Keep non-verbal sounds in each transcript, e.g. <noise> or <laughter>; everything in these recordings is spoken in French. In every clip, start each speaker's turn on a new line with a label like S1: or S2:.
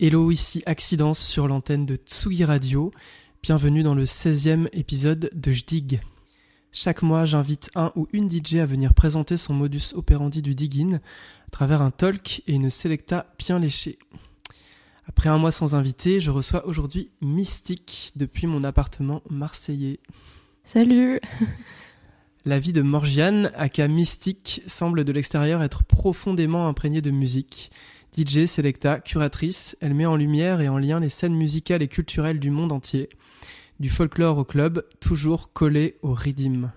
S1: Hello, ici Accidence sur l'antenne de Tsugi Radio. Bienvenue dans le 16e épisode de Jdig. Chaque mois, j'invite un ou une DJ à venir présenter son modus operandi du digging à travers un talk et une selecta bien léchée. Après un mois sans invité, je reçois aujourd'hui Mystique depuis mon appartement marseillais.
S2: Salut
S1: La vie de Morgiane, aka Mystique, semble de l'extérieur être profondément imprégnée de musique. DJ, selecta, curatrice, elle met en lumière et en lien les scènes musicales et culturelles du monde entier. Du folklore au club, toujours collé au rythme.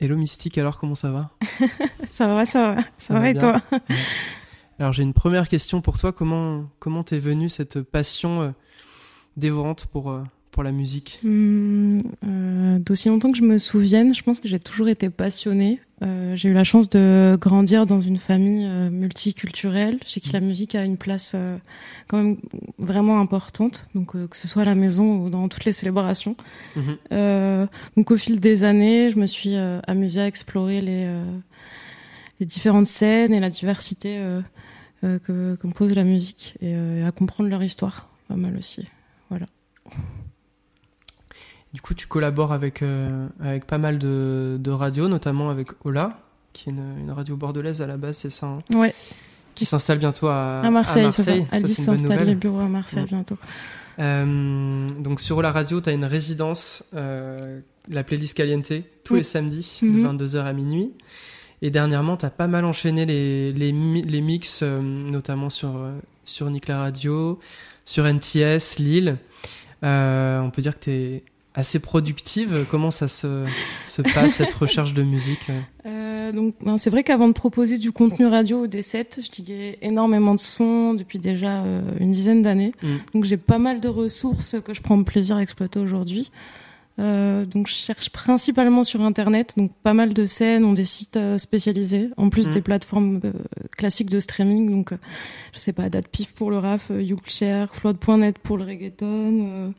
S1: Hello Mystique, alors comment ça va? <laughs>
S2: Ça va, ça va, ça, va, et toi?
S1: Alors j'ai une première question pour toi. Comment comment t'es venue cette passion euh, dévorante pour euh, pour la musique?
S2: Mmh, euh, D'aussi longtemps que je me souvienne, je pense que j'ai toujours été passionnée. Euh, j'ai eu la chance de grandir dans une famille euh, multiculturelle, chez qui la musique a une place euh, quand même vraiment importante, donc que ce soit à la maison ou dans toutes les célébrations. Mmh. donc au fil des années, je me suis amusée à explorer les, les différentes scènes et la diversité que compose la musique et, et à comprendre leur histoire, pas mal aussi. Voilà.
S1: Du coup, tu collabores avec, euh, avec pas mal de, de radios, notamment avec Ola, qui est une, une radio bordelaise à la base, c'est ça hein
S2: Ouais.
S1: Qui s'installe bientôt à,
S2: à Marseille. À
S1: Marseille.
S2: Ça. Alice s'installe les bureaux à Marseille ouais. bientôt.
S1: Euh, donc sur Ola Radio, tu as une résidence, euh, la playlist Caliente, tous
S2: Oui.
S1: les samedis,
S2: Mhm.
S1: de 22h à minuit. Et dernièrement, tu as pas mal enchaîné les, les, mi- les mix, euh, notamment sur, sur Nick la Radio, sur NTS, Lille. On peut dire que tu es assez productive. Comment ça se, se passe, cette <laughs> recherche de musique euh
S2: Euh, donc, ben, c'est vrai qu'avant de proposer du contenu radio ou des sets, je diguais énormément de sons depuis déjà euh, une dizaine d'années.
S1: Mm.
S2: Donc, j'ai pas mal de ressources que je prends plaisir à exploiter aujourd'hui. Euh, donc, je cherche principalement sur Internet. Donc, pas mal de scènes ont des sites spécialisés, en plus
S1: Mm.
S2: des plateformes classiques de streaming. Donc, euh, je sais pas, DatPiff pour le rap, euh, Yougshare, Flood.net pour le reggaeton, euh,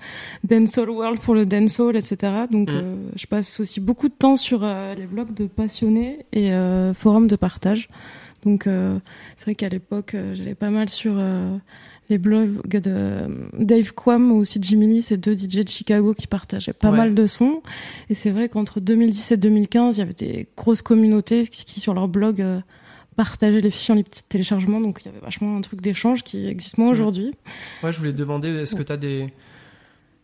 S2: Dancehall World pour le dancehall, etc. Donc,
S1: Mm.
S2: je passe aussi beaucoup de temps sur les blogs de passionnés et forums de partage. Donc, c'est vrai qu'à l'époque, j'allais pas mal sur les blogs de Dave Quam ou aussi Jimmy Lee, ces deux DJ de Chicago qui partageaient pas
S1: Ouais.
S2: mal de sons. Et c'est vrai qu'entre 2010 et 2015, il y avait des grosses communautés qui, qui, sur leur blog, euh, partageaient les fichiers en petits téléchargements. Donc, il y avait vachement un truc d'échange qui existe moins aujourd'hui.
S1: Ouais, je voulais te demander, est-ce que tu as des.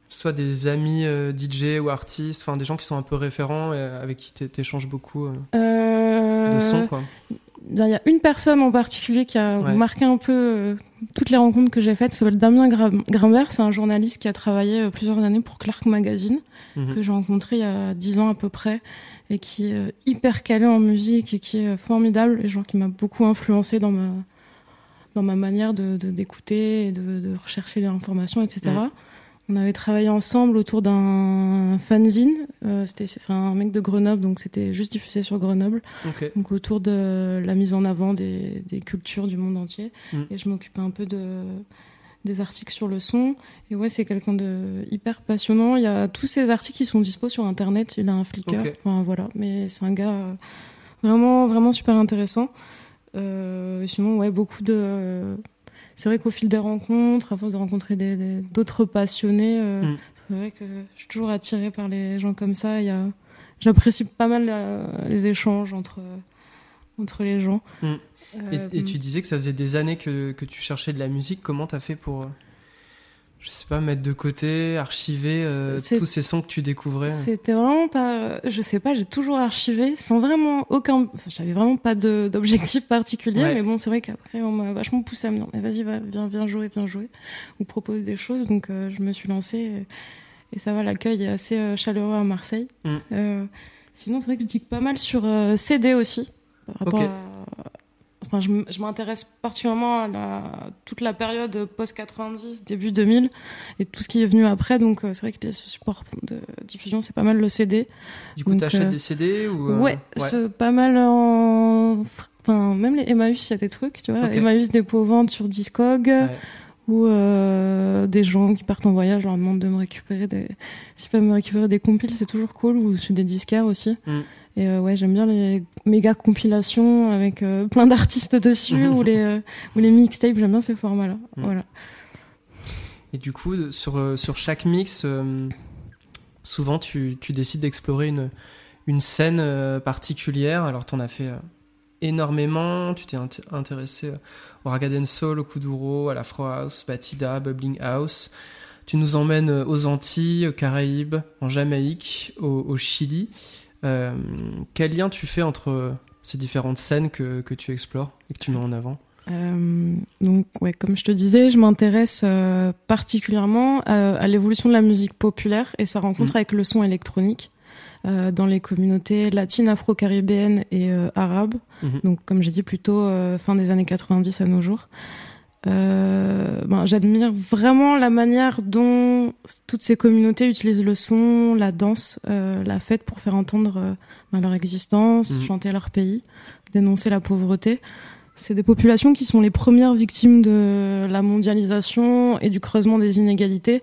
S1: soit des amis euh, DJ ou artistes, enfin des gens qui sont un peu référents et avec qui t'é- t'échanges beaucoup euh,
S2: Euh,
S1: de sons, quoi?
S2: Il y a une personne en particulier qui a
S1: Ouais.
S2: marqué un peu euh, toutes les rencontres que j'ai faites. C'est Damien Grimbert. C'est un journaliste qui a travaillé plusieurs années pour Clark Magazine,
S1: Mhm.
S2: que j'ai rencontré il y a dix ans à peu près, et qui est euh, hyper calé en musique et qui est euh, formidable. Et genre qui m'a beaucoup influencé dans ma dans ma manière de d'écouter et de, de rechercher les informations, etc.
S1: Mhm.
S2: On avait travaillé ensemble autour d'un fanzine. Euh, c'était c'est un mec de Grenoble, donc c'était juste diffusé sur Grenoble. Donc autour de la mise en avant des, des cultures du monde entier.
S1: Mm.
S2: Et je m'occupais un peu de des articles sur le son. Et ouais, c'est quelqu'un de hyper passionnant. Il y a tous ces articles qui sont dispo sur internet. Il a un Flickr. Enfin voilà, mais c'est un gars euh, vraiment vraiment super intéressant. Euh, sinon ouais, beaucoup de c'est vrai qu'au fil des rencontres, à force de rencontrer d'autres passionnés, euh,
S1: Mm.
S2: c'est vrai que je suis toujours attirée par les gens comme ça. Il y a, j'apprécie pas mal euh, les échanges entre entre les gens.
S1: Mm.
S2: Euh,
S1: Et, et tu disais que ça faisait des années que, que tu cherchais de la musique. Comment t'as fait pour, euh, je sais pas, mettre de côté, archiver euh,
S2: C'est-
S1: tous ces sons que tu découvrais
S2: C'était vraiment pas, je sais pas, j'ai toujours archivé sans vraiment aucun, enfin, j'avais vraiment pas d'objectif <laughs> particulier,
S1: Ouais.
S2: mais bon, c'est vrai qu'après on m'a vachement poussé à me dire, mais vas-y, va, viens, viens jouer, viens jouer, ou propose des choses, donc euh, je me suis lancée et, et ça va, l'accueil est assez euh, chaleureux à Marseille.
S1: Mm.
S2: Euh, sinon, c'est vrai que je dis pas mal sur euh, CD aussi, par rapport à enfin, je, m'intéresse particulièrement à la, toute la période post-90, début 2000, et tout ce qui est venu après. Donc, c'est vrai que les supports de diffusion, c'est pas mal le CD.
S1: Du coup, t'achètes des CD ou
S2: Ouais, c'est pas mal en. Enfin, même les Emmaüs, il y a des trucs, tu vois. Okay. Emmaüs dépôt-vente sur Discog. Ouais ou euh, des gens qui partent en voyage leur demandent de me récupérer des s'ils peuvent me récupérer des compiles c'est toujours cool ou suis des disquaires aussi mm. Et euh, ouais j'aime bien les méga compilations avec euh, plein d'artistes dessus <laughs> ou les euh, ou les mixtapes j'aime bien ces formats là mm. voilà
S1: et du coup sur sur chaque mix souvent tu tu décides d'explorer une une scène particulière alors t'en as fait énormément. Tu t'es intéressé au Ragaden Soul, au Kuduro, à l'Afro House, Batida, Bubbling House. Tu nous emmènes aux Antilles, aux Caraïbes, en Jamaïque, au, Chili. Euh, quel lien tu fais entre ces différentes scènes que, que tu explores et que tu mets en avant
S2: euh, donc, ouais, comme je te disais, je m'intéresse euh, particulièrement à, l'évolution de la musique populaire et sa rencontre mmh. avec le son électronique. Euh, dans les communautés latines, afro-caribéennes et arabes. Mhm. Donc, comme j'ai dit, plutôt fin des années 90 à nos jours. Ben, j'admire vraiment la manière dont toutes ces communautés utilisent le son, la danse, la fête pour faire entendre ben, leur existence, mhm. chanter leur pays, dénoncer la pauvreté. C'est des populations qui sont les premières victimes de la mondialisation et du creusement des inégalités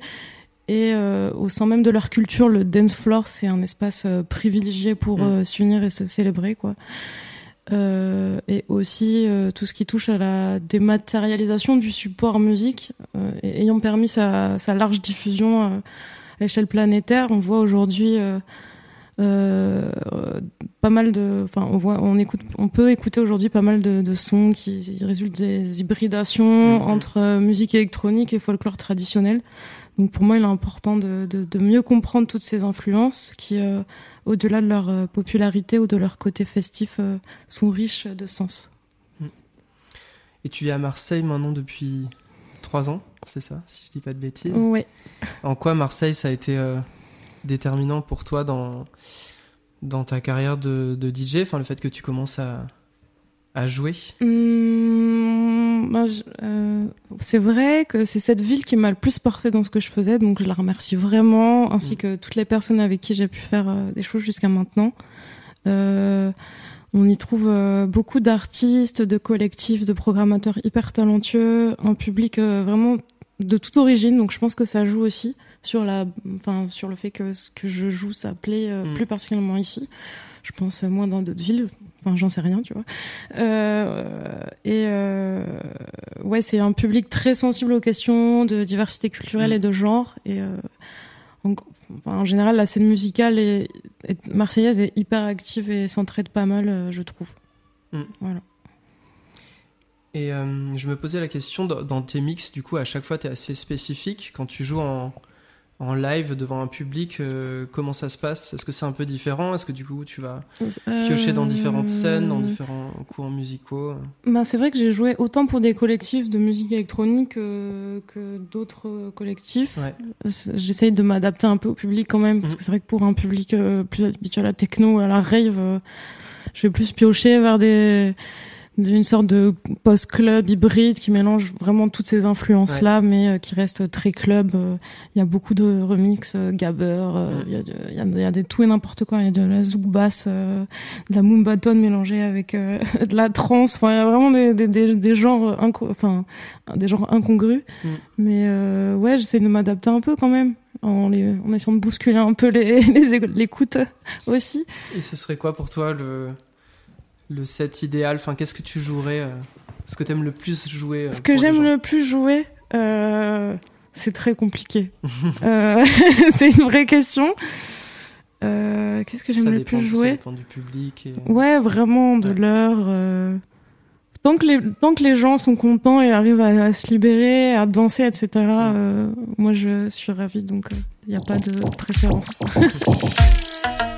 S2: et euh, au sein même de leur culture, le dance floor, c'est un espace euh, privilégié pour mm. euh, s'unir et se célébrer, quoi. Et aussi tout ce qui touche à la dématérialisation du support musique, ayant permis sa, sa, large diffusion à l'échelle planétaire, on voit aujourd'hui pas mal de, enfin, on voit, on écoute, on peut écouter aujourd'hui pas mal de, de, sons qui résultent des hybridations mm. entre musique électronique et folklore traditionnel. Donc pour moi, il est important de, de, de mieux comprendre toutes ces influences qui, euh, au-delà de leur euh, popularité ou de leur côté festif, euh, sont riches de sens. Hmm.
S1: Et tu vis à Marseille maintenant depuis trois ans, c'est ça, si je dis pas de bêtises?
S2: Oui.
S1: En quoi Marseille, ça a été déterminant pour toi dans, dans ta carrière de, de DJ Enfin, le fait que tu commences à, à jouer?
S2: Mmh, bah, euh, C'est vrai que c'est cette ville qui m'a le plus porté dans ce que je faisais, donc je la remercie vraiment, ainsi mmh. que toutes les personnes avec qui j'ai pu faire euh, des choses jusqu'à maintenant. Euh, on y trouve euh, beaucoup d'artistes, de collectifs, de programmateurs hyper talentueux, un public vraiment de toute origine, donc je pense que ça joue aussi sur la, enfin sur le fait que ce que je joue ça plaît mmh. plus particulièrement ici. Je pense moins dans d'autres villes, Enfin, j'en sais rien, tu vois. Euh, et euh, ouais, c'est un public très sensible aux questions de diversité culturelle mm. et de genre. Et euh, en, en, général, la scène musicale est, marseillaise est hyper active et s'entraide pas mal, je trouve. Mm. Voilà.
S1: Et euh, je me posais la question, dans tes mix, du coup, à chaque fois, tu es assez spécifique. Quand tu joues en, en live devant un public, euh, comment ça se passe? Est-ce que c'est un peu différent? Est-ce que du coup tu vas piocher dans différentes scènes, dans différents courants musicaux?
S2: Ben, C'est vrai que j'ai joué autant pour des collectifs de musique électronique que, d'autres collectifs. J'essaye de m'adapter un peu au public quand même, parce mhm. que c'est vrai que pour un public euh, plus habitué à la techno ou à la rave, euh, je vais plus piocher vers des d'une sorte de post-club hybride qui mélange vraiment toutes ces influences-là, mais euh, qui reste très club. Euh, il y a beaucoup de remix, euh, gabber, il y, a y, y, a des tout et n'importe quoi. Il y a de la zouk bass, de la moombaton mélangée avec <laughs> de la trance. Enfin, il y a vraiment des, des, des, genres, enfin, des genres incongrus. Mm. Mais ouais, j'essaie de m'adapter un peu quand même. En, les, en essayant de bousculer un peu les, <laughs> les l'écoute aussi.
S1: Et ce serait quoi pour toi le, le set idéal Enfin, qu'est-ce que tu jouerais euh, Ce que tu aimes le plus jouer euh,
S2: Ce que j'aime le plus jouer, euh, c'est très compliqué. <laughs> <laughs> c'est une vraie question. qu'est-ce que j'aime le plus jouer Ça
S1: dépend du public.
S2: Ouais, vraiment de l'heure. Tant que, les, tant que les gens sont contents et arrivent à, se libérer, à danser, etc., moi je suis ravie, donc il n'y a pas de préférence. <laughs>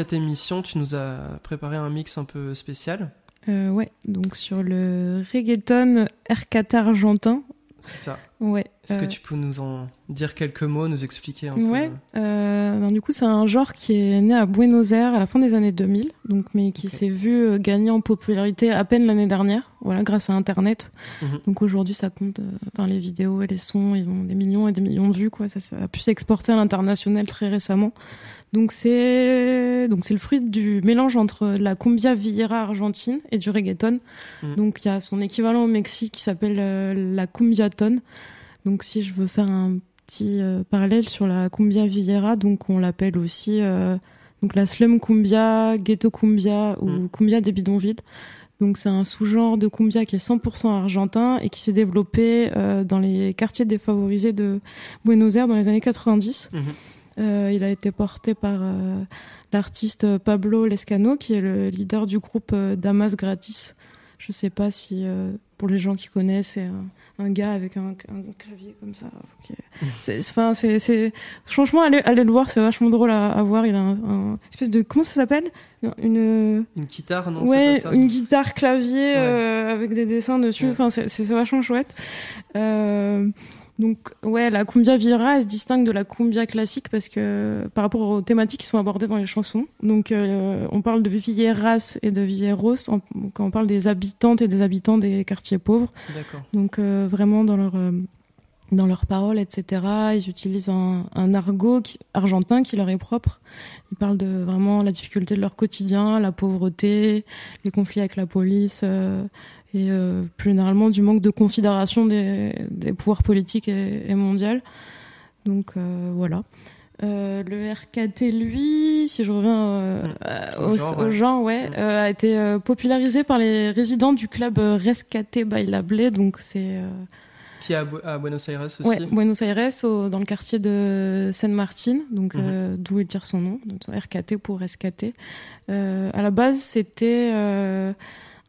S1: cette émission, tu nous as préparé un mix un peu spécial.
S2: Euh, ouais, donc sur le reggaeton RKT argentin.
S1: C'est ça.
S2: Ouais.
S1: Est-ce que
S2: euh,
S1: tu peux nous en dire quelques mots, nous expliquer un
S2: Ouais,
S1: peu
S2: euh, non, du coup c'est un genre qui est né à Buenos Aires à la fin des années 2000, donc mais qui s'est vu euh, gagner en popularité à peine l'année dernière, voilà, grâce à Internet.
S1: Mhm.
S2: Donc aujourd'hui ça compte, euh, enfin les vidéos et les sons, ils ont des millions et des millions de vues, quoi. Ça, ça a pu s'exporter à l'international très récemment. Donc c'est donc c'est le fruit du mélange entre la cumbia villera argentine et du reggaeton.
S1: Mhm.
S2: Donc il y a son équivalent au Mexique qui s'appelle euh, la cumbiaton. Donc si je veux faire un petit euh, parallèle sur la cumbia villera, donc on l'appelle aussi euh, donc la slum cumbia, ghetto cumbia ou
S1: Mm.
S2: cumbia des bidonvilles. Donc c'est un sous-genre de cumbia qui est 100% argentin et qui s'est développé euh, dans les quartiers défavorisés de Buenos Aires dans les années 90.
S1: Mhm.
S2: Euh, il a été porté par euh, l'artiste Pablo Lescano, qui est le leader du groupe euh, Damas Gratis. Je sais pas si, pour les gens qui connaissent, c'est un, un gars avec un, un clavier comme ça. Enfin, c'est, franchement, allez, allez le voir, c'est vachement drôle à, à voir. Il a un, un espèce de, comment ça s'appelle? Une,
S1: Une guitare, non
S2: ouais,
S1: c'est pas ça
S2: une guitare clavier
S1: Ouais.
S2: euh, avec des dessins dessus.
S1: Ouais.
S2: Enfin, c'est c'est vachement chouette. Euh, donc, ouais, la cumbia vira, elle se distingue de la cumbia classique parce que par rapport aux thématiques qui sont abordées dans les chansons. Donc, euh, on parle de villeras et de villeros en- quand on parle des habitantes et des habitants des quartiers pauvres.
S1: D'accord.
S2: Donc, euh, vraiment dans leur euh, dans leurs paroles, etc. Ils utilisent un, un argot qui- argentin qui leur est propre. Ils parlent de vraiment la difficulté de leur quotidien, la pauvreté, les conflits avec la police euh, et euh, plus généralement du manque de considération des, des pouvoirs politiques et, et mondiaux. Donc euh, voilà. Euh, le RKT, lui, si je reviens euh, euh,
S1: Au
S2: au,
S1: genre,
S2: au
S1: ouais.
S2: genre, ouais, a été euh, popularisé par les résidents du club Rescate Bailable, donc c'est euh,
S1: Qui est à, Bu- à Buenos Aires aussi
S2: Ouais, Buenos Aires, au- dans le quartier de San Martin, donc
S1: Mhm.
S2: euh, d'où il tire son nom, donc RKT pour rescater. Euh, à la base, c'était euh,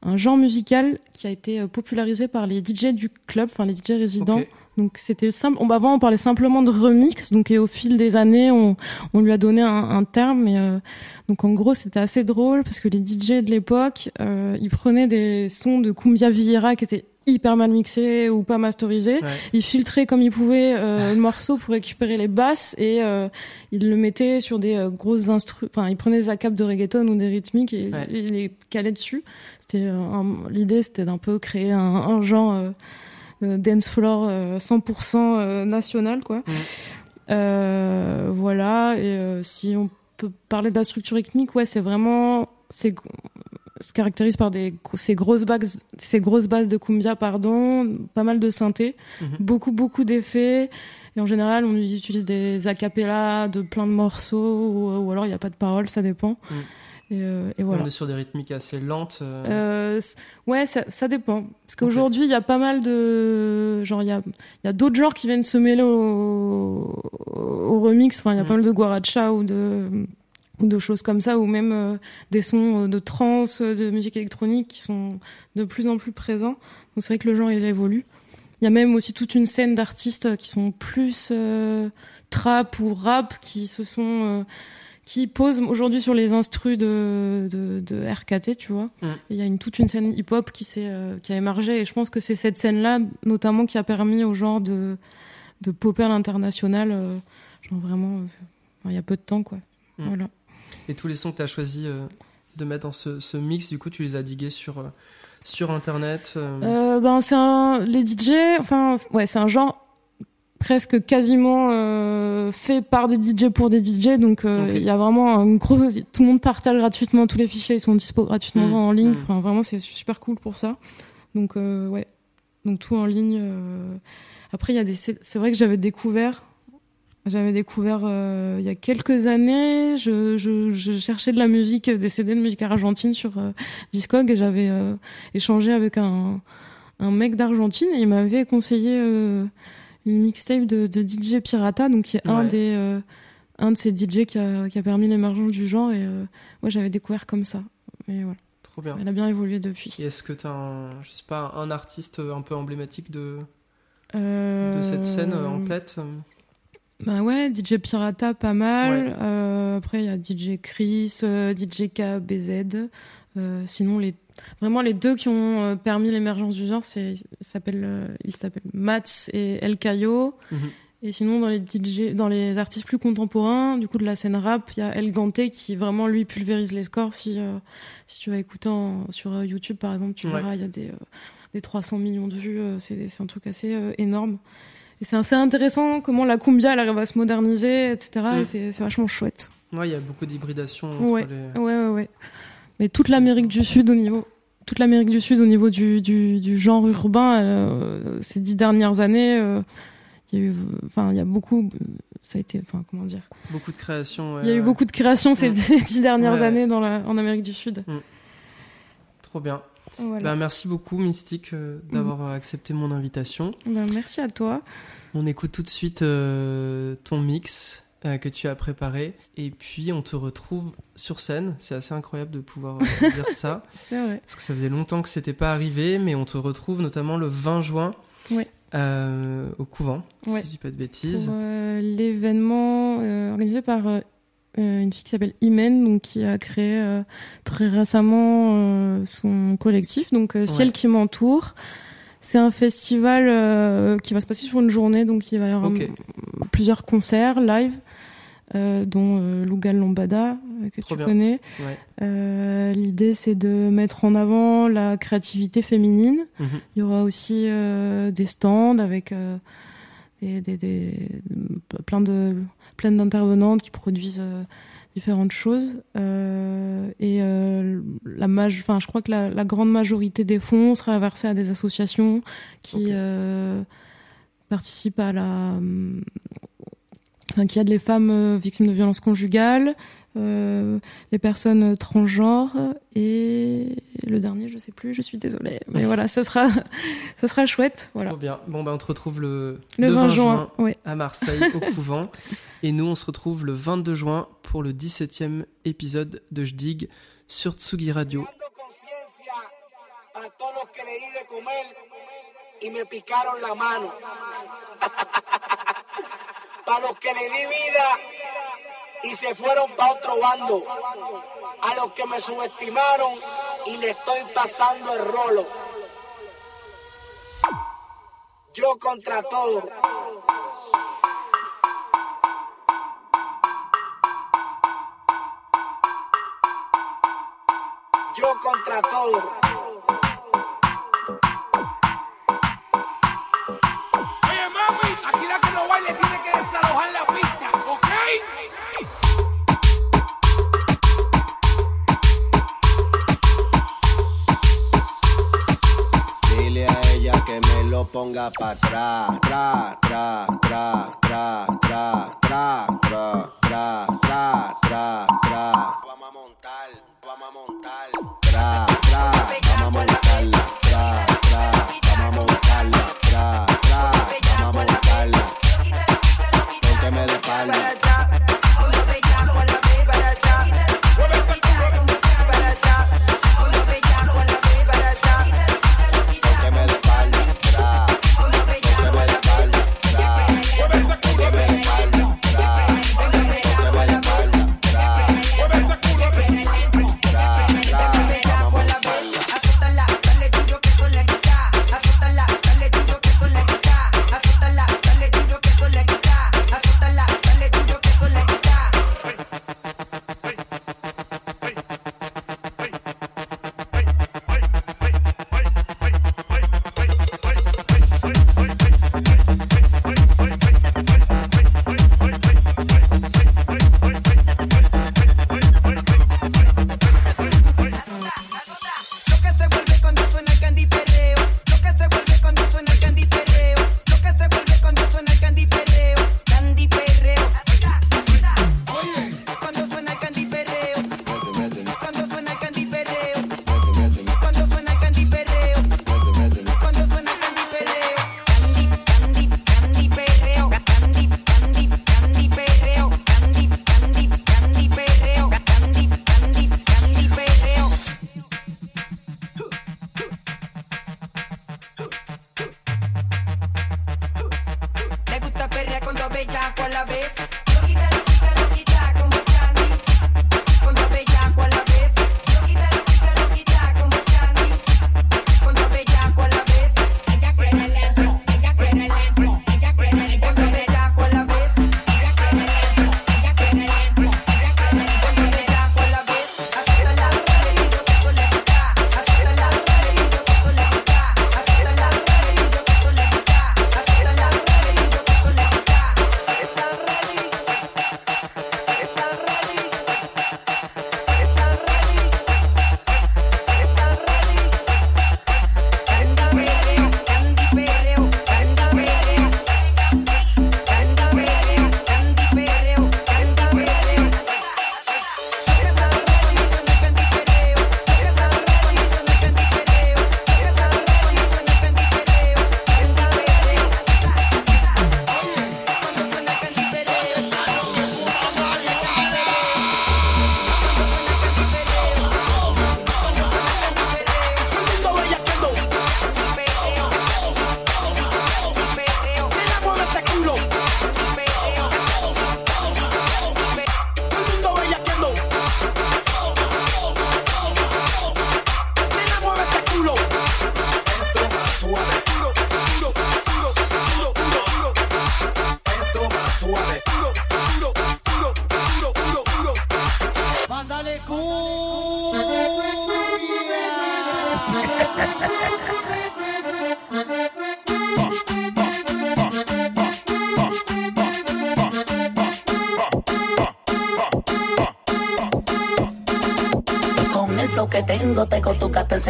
S2: un genre musical qui a été euh, popularisé par les DJ du club, enfin les DJ résidents. Donc c'était simple. On, avant, on parlait simplement de remix. Donc et au fil des années, on, on lui a donné un, un terme. Et, euh, donc en gros, c'était assez drôle parce que les DJ de l'époque, euh, ils prenaient des sons de Cumbia Villera qui étaient hyper mal mixés ou pas masterisés.
S1: Ouais.
S2: Ils filtraient comme ils pouvaient euh, le <laughs> morceau pour récupérer les basses et euh, ils le mettaient sur des euh, grosses instru. Enfin, ils prenaient des acapes de reggaeton ou des rythmiques et,
S1: Ouais.
S2: ils les calaient dessus. C'était euh, un- l'idée, c'était d'un peu créer un, un genre euh, dance floor euh, 100% euh, national, quoi. Voilà. Et euh, si on peut parler de la structure rythmique, ouais, c'est vraiment c'est se caractérise par des ces grosses bases ces grosses bases de cumbia pardon pas mal de synthé
S1: Mhm.
S2: beaucoup beaucoup d'effets et en général on utilise des acapellas de plein de morceaux ou, ou alors il n'y a pas de paroles ça dépend
S1: Mhm.
S2: et, euh, et voilà
S1: On est sur des rythmiques assez lentes. euh,
S2: euh, ouais, ça, ça dépend. Parce qu'aujourd'hui, il y a pas mal de, genre, il y a, y a d'autres genres qui viennent se mêler au, au remix. Enfin, il y a
S1: Mm.
S2: pas mal de guaracha ou de, de choses comme ça, ou même euh, des sons de trance, de musique électronique qui sont de plus en plus présents. Donc c'est vrai que le genre il évolue. Il y a même aussi toute une scène d'artistes qui sont plus euh, trap ou rap, qui se sont euh, qui posent aujourd'hui sur les instrus de, de, de RKT, tu vois.
S1: Mm.
S2: Il y a une, toute une scène hip-hop qui, s'est, euh, qui a émergé et je pense que c'est cette scène-là, notamment, qui a permis au genre de, de popper à l'international, euh, genre vraiment, euh, il y a peu de temps, quoi.
S1: Mm.
S2: Voilà.
S1: Et tous les sons que tu as choisi euh, de mettre dans ce, ce mix, du coup, tu les as digués sur, euh, sur Internet. euh,
S2: ben, c'est un, les DJ, enfin, ouais, c'est un genre presque quasiment euh, fait par des DJ pour des DJ, donc euh, il y a vraiment un gros, tout le monde partage gratuitement tous les fichiers, ils sont dispo gratuitement
S1: Mm,
S2: en ligne,
S1: mm.
S2: enfin vraiment c'est super cool pour ça. Donc euh, ouais, donc tout en ligne. Après il y a des, c'est vrai que j'avais découvert. J'avais découvert euh, il y a quelques années, je, je, je cherchais de la musique, des CD de musique argentine sur euh, Discog et j'avais euh, échangé avec un, un mec d'Argentine et il m'avait conseillé une mixtape de, de DJ Pirata, donc qui est un des un de ces DJ qui a, qui a permis l'émergence du genre et moi j'avais découvert comme ça. Mais voilà,
S1: Trop bien.
S2: elle a bien évolué depuis.
S1: Et est-ce que tu as un, je sais pas, un artiste un peu emblématique de, de cette scène en tête
S2: Bah ouais, DJ Pirata pas mal. Euh, après il y a DJ Chris, euh, DJ KBZ. Euh, sinon les vraiment les deux qui ont euh, permis l'émergence du genre, c'est il s'appelle euh, il s'appelle Mats et El Cayo.
S1: Mhm.
S2: Et sinon dans les DJ dans les artistes plus contemporains, du coup de la scène rap, il y a El Ganté qui vraiment lui pulvérise les scores si euh, si tu vas écouter en- sur YouTube par exemple, tu
S1: Ouais.
S2: verras il y a des euh, des 300 millions de vues, euh, c'est c'est un truc assez euh, énorme. Et c'est assez intéressant comment la cumbia elle arrive à se moderniser, etc.
S1: Mm.
S2: Et c'est c'est vachement chouette.
S1: Ouais, il y a beaucoup d'hybridation entre
S2: Ouais.
S1: les.
S2: Ouais, ouais, ouais. Mais toute l'Amérique du Sud au niveau, toute l'Amérique du Sud au niveau du, du, du genre urbain, euh, ces dix dernières années, euh, il y a eu, enfin, il y a beaucoup, ça a été, enfin, comment dire,
S1: Beaucoup de créations. ouais,
S2: il y a eu
S1: ouais.
S2: beaucoup de créations ces
S1: Mm. <laughs>
S2: dix dernières
S1: Ouais.
S2: années dans la, en Amérique du Sud.
S1: Trop bien.
S2: Voilà.
S1: Bah, merci beaucoup, Mystique, euh, d'avoir euh, accepté mon invitation.
S2: Ben, merci à toi.
S1: On écoute tout de suite euh, ton mix euh, que tu as préparé. Et puis, on te retrouve sur scène. C'est assez incroyable de pouvoir <laughs> dire ça.
S2: C'est vrai.
S1: Parce que ça faisait longtemps que c'était pas arrivé, mais on te retrouve notamment le 20 juin au couvent,
S2: Ouais.
S1: si je dis pas de bêtises.
S2: Pour l'événement organisé par une fille qui s'appelle Imen, donc qui a créé euh, très récemment euh, son collectif, donc euh, Ciel
S1: Ouais.
S2: qui m'entoure. C'est un festival euh, qui va se passer sur une journée, donc il va y avoir euh, plusieurs concerts live, euh, dont euh, Lugal Lombada, euh, que
S1: Trop
S2: tu
S1: bien.
S2: connais.
S1: Ouais.
S2: Euh, L'idée, c'est de mettre en avant la créativité féminine.
S1: Mhm.
S2: Il y aura aussi euh, des stands avec euh, des, des, des- plein de plein d'intervenantes qui produisent euh, différentes choses. Euh, et euh, la enfin je crois que la, la grande majorité des fonds sera versée à des associations qui euh, participent à la hum, enfin, qui aident les femmes euh, victimes de violences conjugales euh, les personnes transgenres et le dernier, je sais plus, je suis désolée. Mais voilà, ce sera, <laughs> ce sera chouette. Voilà.
S1: Bien. Bon, ben, on se retrouve le,
S2: le, 20, juin,
S1: à Marseille, au couvent. <laughs> Et nous, on se retrouve le 22 juin pour le 17e épisode de Jdig sur Tsugi Radio.
S3: y me picaron la mano. <laughs> Para que le di y se fueron para otro bando. A los que me subestimaron y le estoy pasando el rolo. Yo contra todo. Yo contra todo.
S4: echa pa' atrás, tra, tra, tra, tra, tra, tra, tra, tra, tra, tra, tra. Vamos a montar, vamos a montar. Tra, tra, vamos a montarla, tra, tra, vamos a montarla, tra, tra, vamos a montarla. Pónteme de espalda.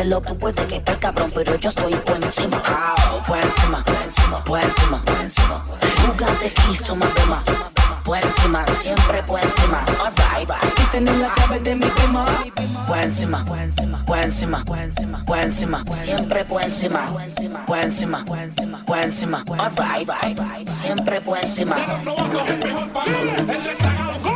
S5: hacerlo. Tú puedes que estés cabrón, pero yo estoy por encima. Por encima, por encima, por encima, por encima. Jugate quiso, mamá. Por encima, siempre por encima. Alright, right. Y tenés la llave de mi cama. Por encima, por encima, por encima, por encima. Siempre por encima, por encima, por encima. Siempre por encima.
S6: Pero no, no,
S7: mejor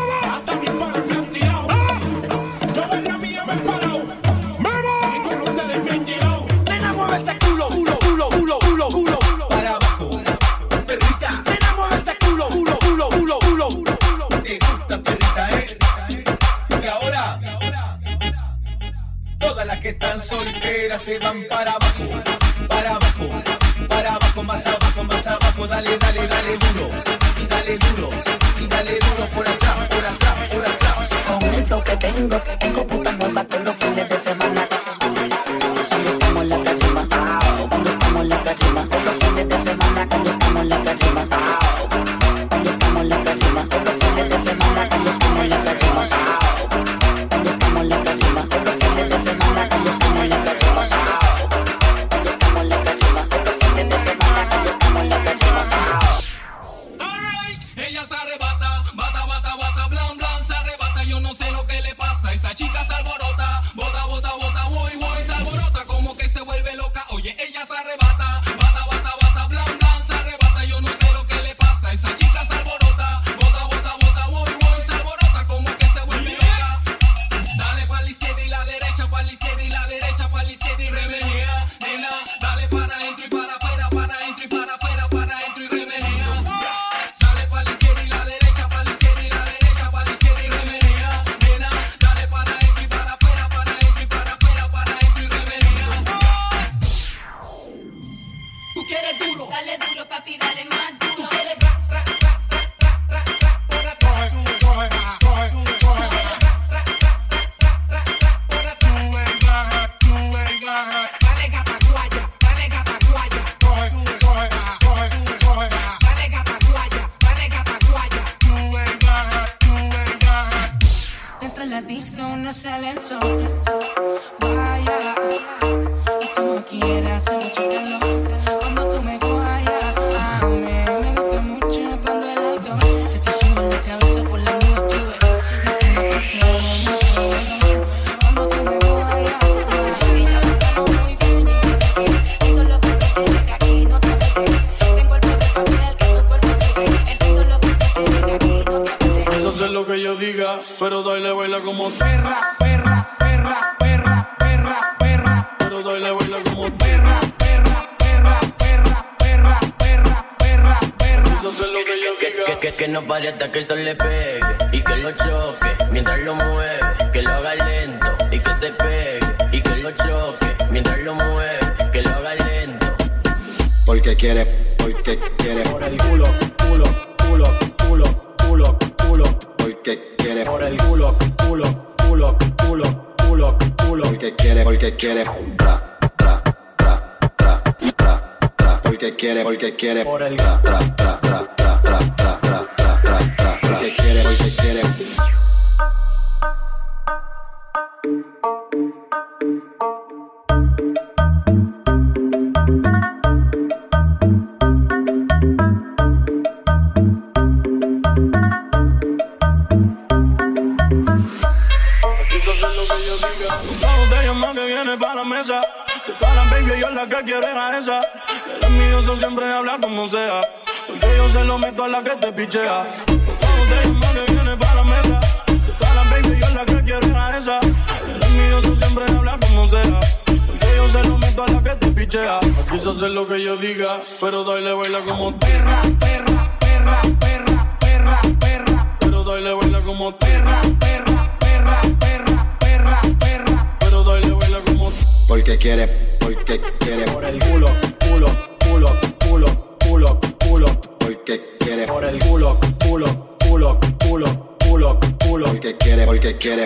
S7: chochea. Quise hacer lo que
S6: yo diga, pero dale baila como perra, perra, perra, perra, perra, perra. Pero dale baila como perra, perra, perra, perra, perra, perra. Pero dale baila como
S8: porque quiere, porque quiere
S6: por el culo, culo, culo, culo, culo, culo.
S8: Porque quiere
S6: por el culo, culo, culo, culo, culo, culo.
S8: Porque quiere, porque quiere.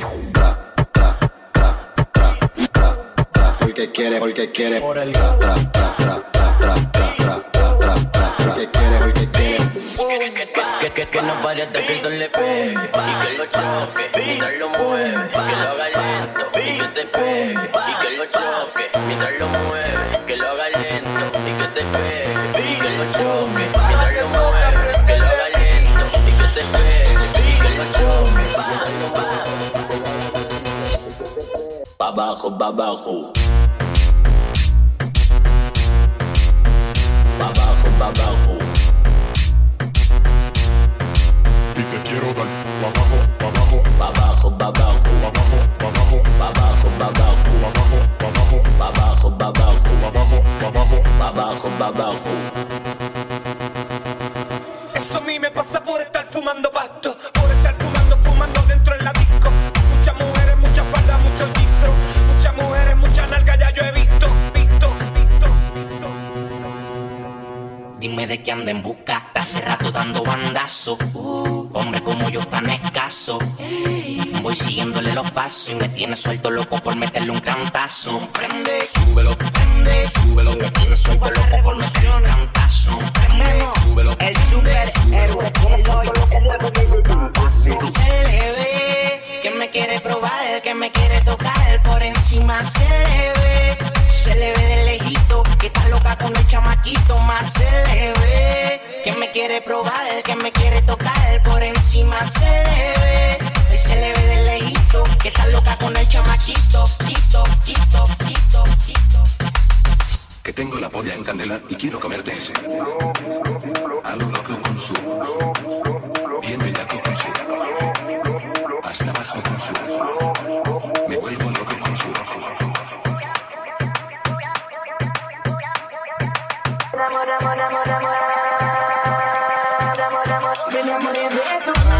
S8: porque quiere, porque quiere.
S6: Por el
S8: tra, tra, tra, tra, tra, tra, tra, tra, tra, porque quiere, porque quiere.
S9: Que, no pare hasta que se le pegue Y que lo choque, y que lo mueve Que lo haga lento, y que se pegue Y que lo choque babajo, babajo. Babajo, babajo. Y
S10: te quiero dar
S6: babajo, babajo. Babajo, babajo. Babajo, babajo. Babajo, babajo. Babajo, babajo. Babajo, babajo. Babajo, babajo. Babajo, babajo. De comer
S11: anda en busca. Está hace rato dando bandazo. Uh, hombre como yo tan escaso. Voy siguiéndole los pasos y me tiene suelto loco por meterle un cantazo. Prende, súbelo, prende, súbelo. Me tiene suelto loco por meterle un cantazo. Prende, súbelo, el super Se le ve que me quiere probar, que me quiere tocar por encima. Se le ve, se le ve de lejito que está loca con el chamaquito. Más se le ve que me quiere probar, que me quiere tocar por encima. Se le ve, se le ve de lejito que está loca con el chamaquito. Quito, quito, quito, quito.
S12: Que tengo la polla en candela y quiero comerte ese. A lo loco con su. Bien bellaco con su. Hasta abajo con su.
S13: amor, amor, amor, amor, amor, amor,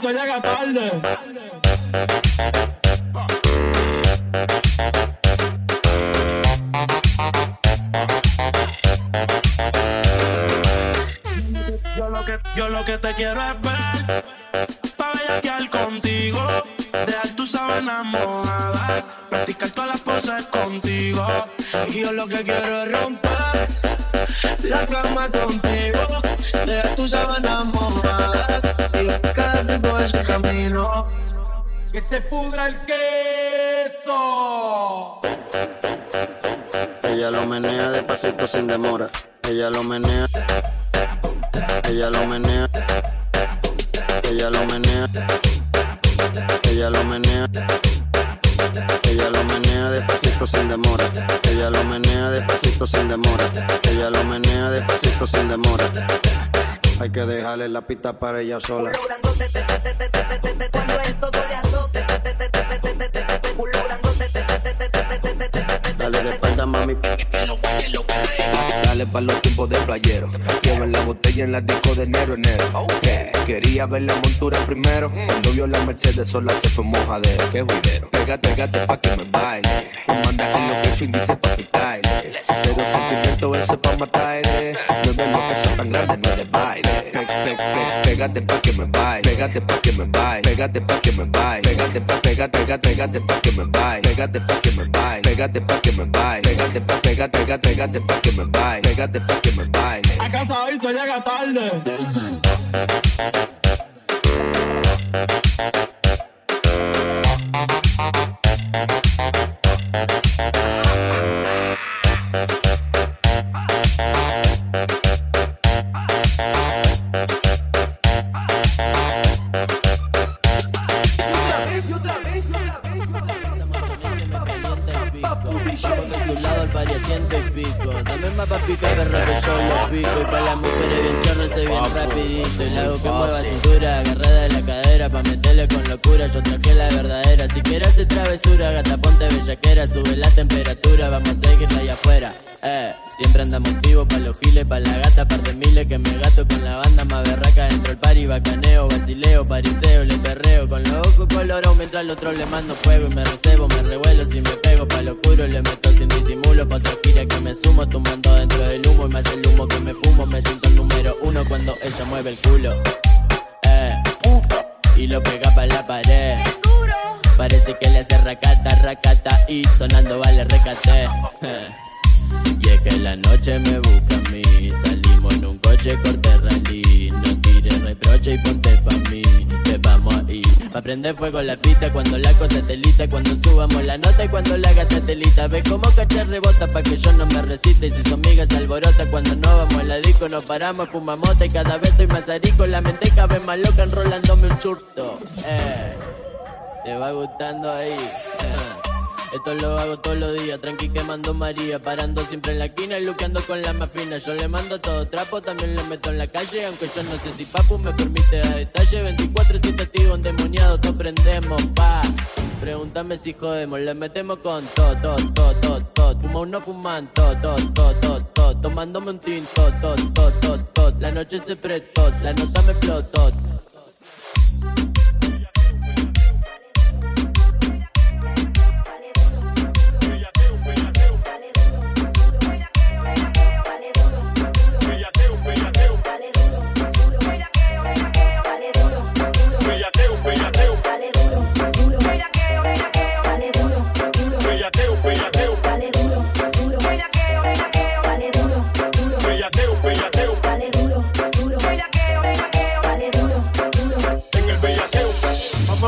S13: Llega tarde.
S6: Yo lo que, yo lo que te quiero es ver, pa' bellaquear contigo, dejar tus sábanas mojadas, practicar todas las poses contigo. Y yo lo que quiero es romper la cama contigo, dejar tus sábanas mojadas, y camino.
S14: Que se pudra el queso.
S15: Ella lo menea despacito sin demora. Ella lo menea. Ella lo menea. Ella lo menea. Ella lo menea. Ella lo menea despacito sin demora. Ella lo menea despacito sin demora. Ella lo menea despacito sin demora. Hay que dejarle la pista para ella sola. Dale de espalda, mami. Dale pa'
S8: para los tiempos de playero. Llevan la botella en la disco de enero, enero. Quería ver la montura primero. Cuando vio la Mercedes sola se fue mojadero. Qué juidero. Pégate, pégate pa' que me baile. Manda que lo que dice pa' quitarle. Cero sentimiento, eso es pa' matar. Tan grandes, no es de baile. Pégate pa' que me baile. Pégate pa' que me baile. Pégate pa' que me baile. Pégate pa' pégate, pégate, pégate pa' que me baile. Pégate pa' que me baile. Pégate pa' que me baile. Pégate pa' pégate, pégate, pégate pa' que me baile. Pégate pa' que me baile.
S16: A casa hoy se llega tarde.
S9: Perro que yo lo pico Y pa' las mujeres bien chorro ese bien rapidito. Y le hago que mueva cintura Agarrada de la cadera pa' meterle con locura Yo traje la verdadera. Si quieres hacer travesura Gata ponte bellaquera Sube la temperatura Vamos a seguirla allá afuera. Eh, siempre andamos vivos pa' los giles, pa' la gata, par de miles que me gato con la banda más berraca dentro del pari, bacaneo, basileo, pariseo, le perreo. Con los ojos colorados mientras al otro le mando fuego y me recebo, me revuelo. Si me pego pa' lo oscuro, le meto sin disimulo pa' otra gira que me sumo, tumbando dentro del humo y más el humo que me fumo, me siento el número uno cuando ella mueve el culo, eh, y lo pega pa' la pared. Parece que le hace racata, racata y sonando vale recate. Y es que la noche me busca a mí. Salimos en un coche corte rally. No tires reproche y ponte pa' mí. Que vamos ahí Pa' prender fuego la pista Cuando la cosa telita Cuando subamos la nota y cuando la gata telita Ve como cacha rebota pa' que yo no me resista. Y si son migas alborota Cuando no vamos a la disco Nos paramos, fumamos y cada vez estoy más arico. La mente vez más loca enrolándome un churto. Eh, te va gustando ahí. Eh. Esto lo hago todos los días, tranqui quemando María. Parando siempre en la esquina y luqueando con la más fina. Yo le mando todo trapo, también le meto en la calle Aunque yo no sé si papu me permite a detalle. 24 si testigo endemoniado, no prendemos, pa. Pregúntame si jodemos, le metemos con todo, todo, todo, todo, todo Fuma uno fuman, todo, todo, todo, todo, todo Tomándome un tinto, todo, todo, todo, todo La noche se prestó, la nota me explotó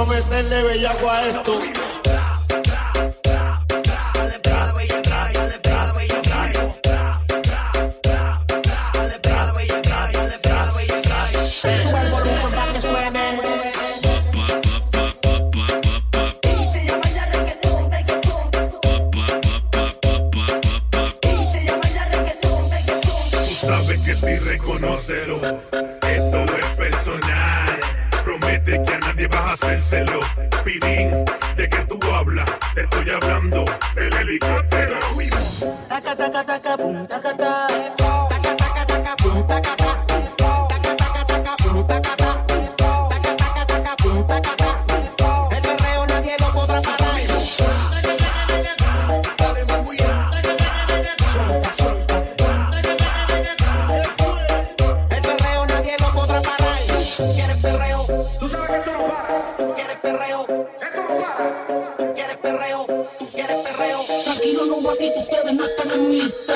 S16: Vamos a meterle bellaco a
S17: esto. Tranquilo, no guatito, ustedes no están en mi lista.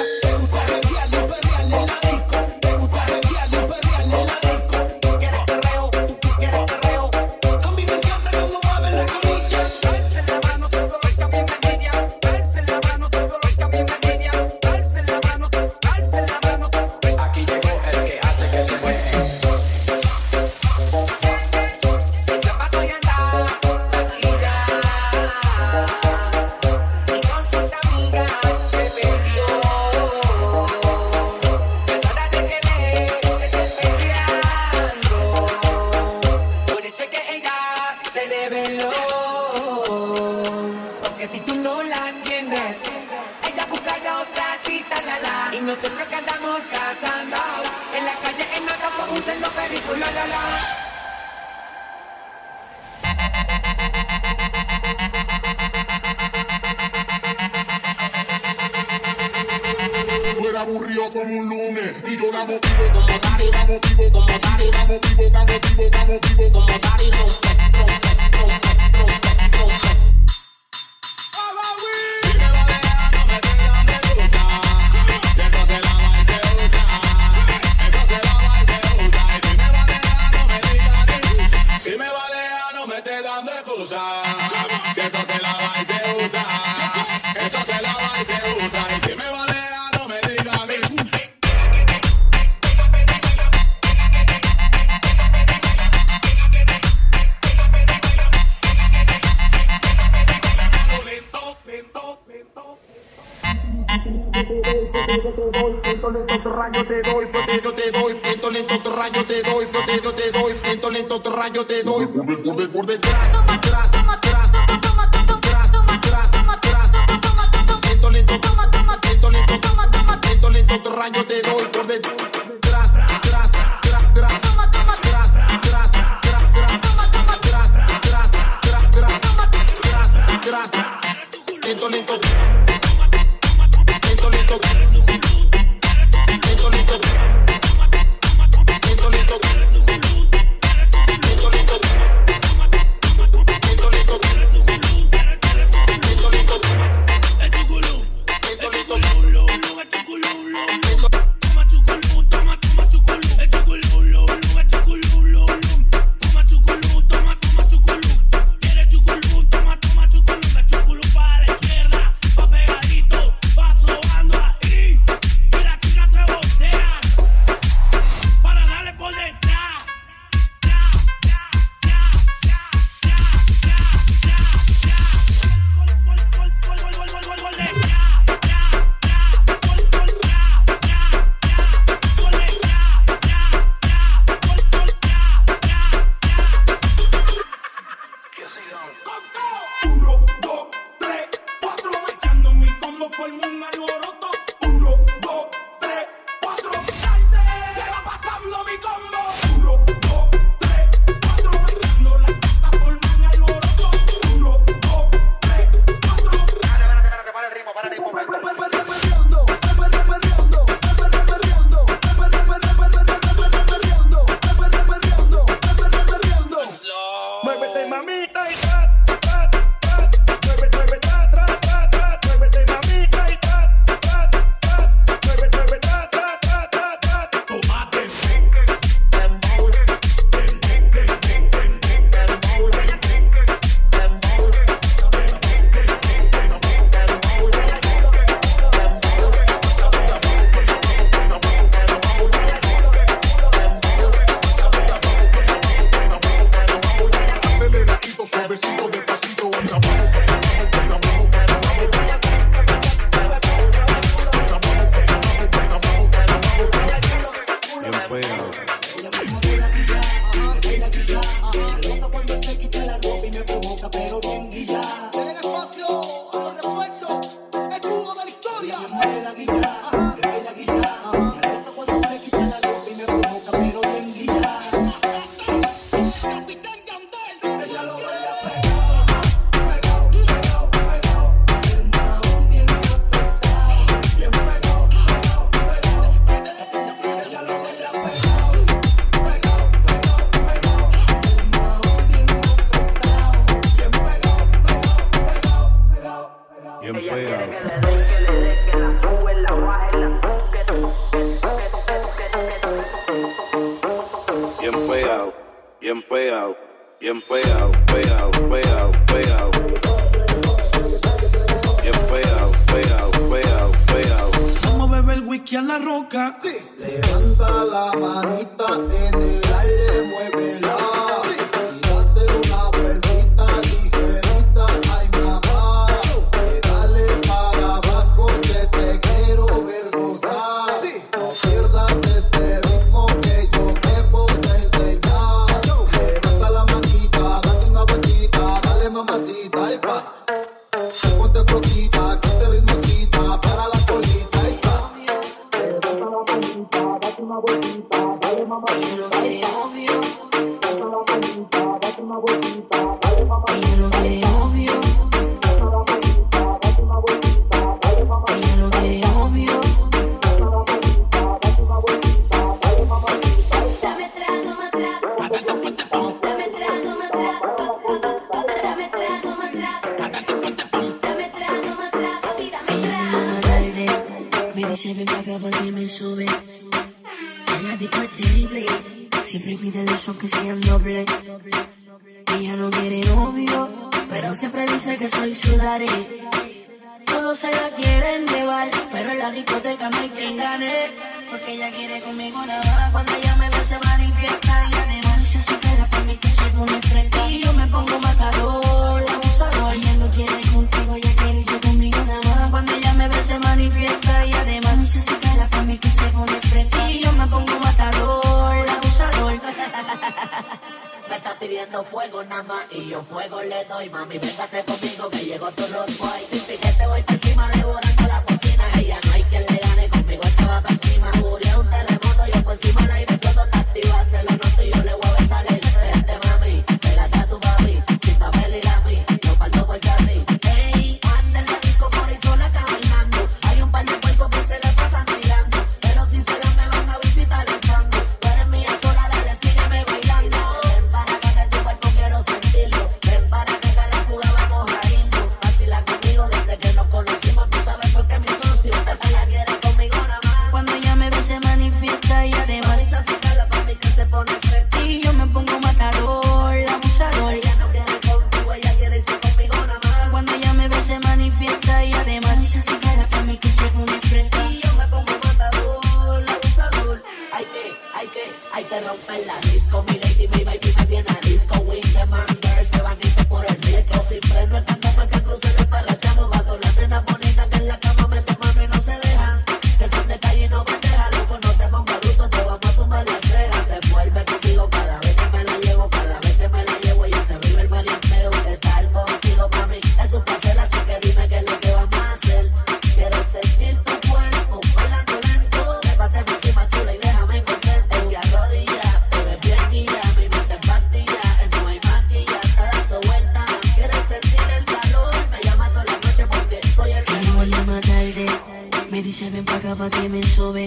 S17: me
S18: sobe.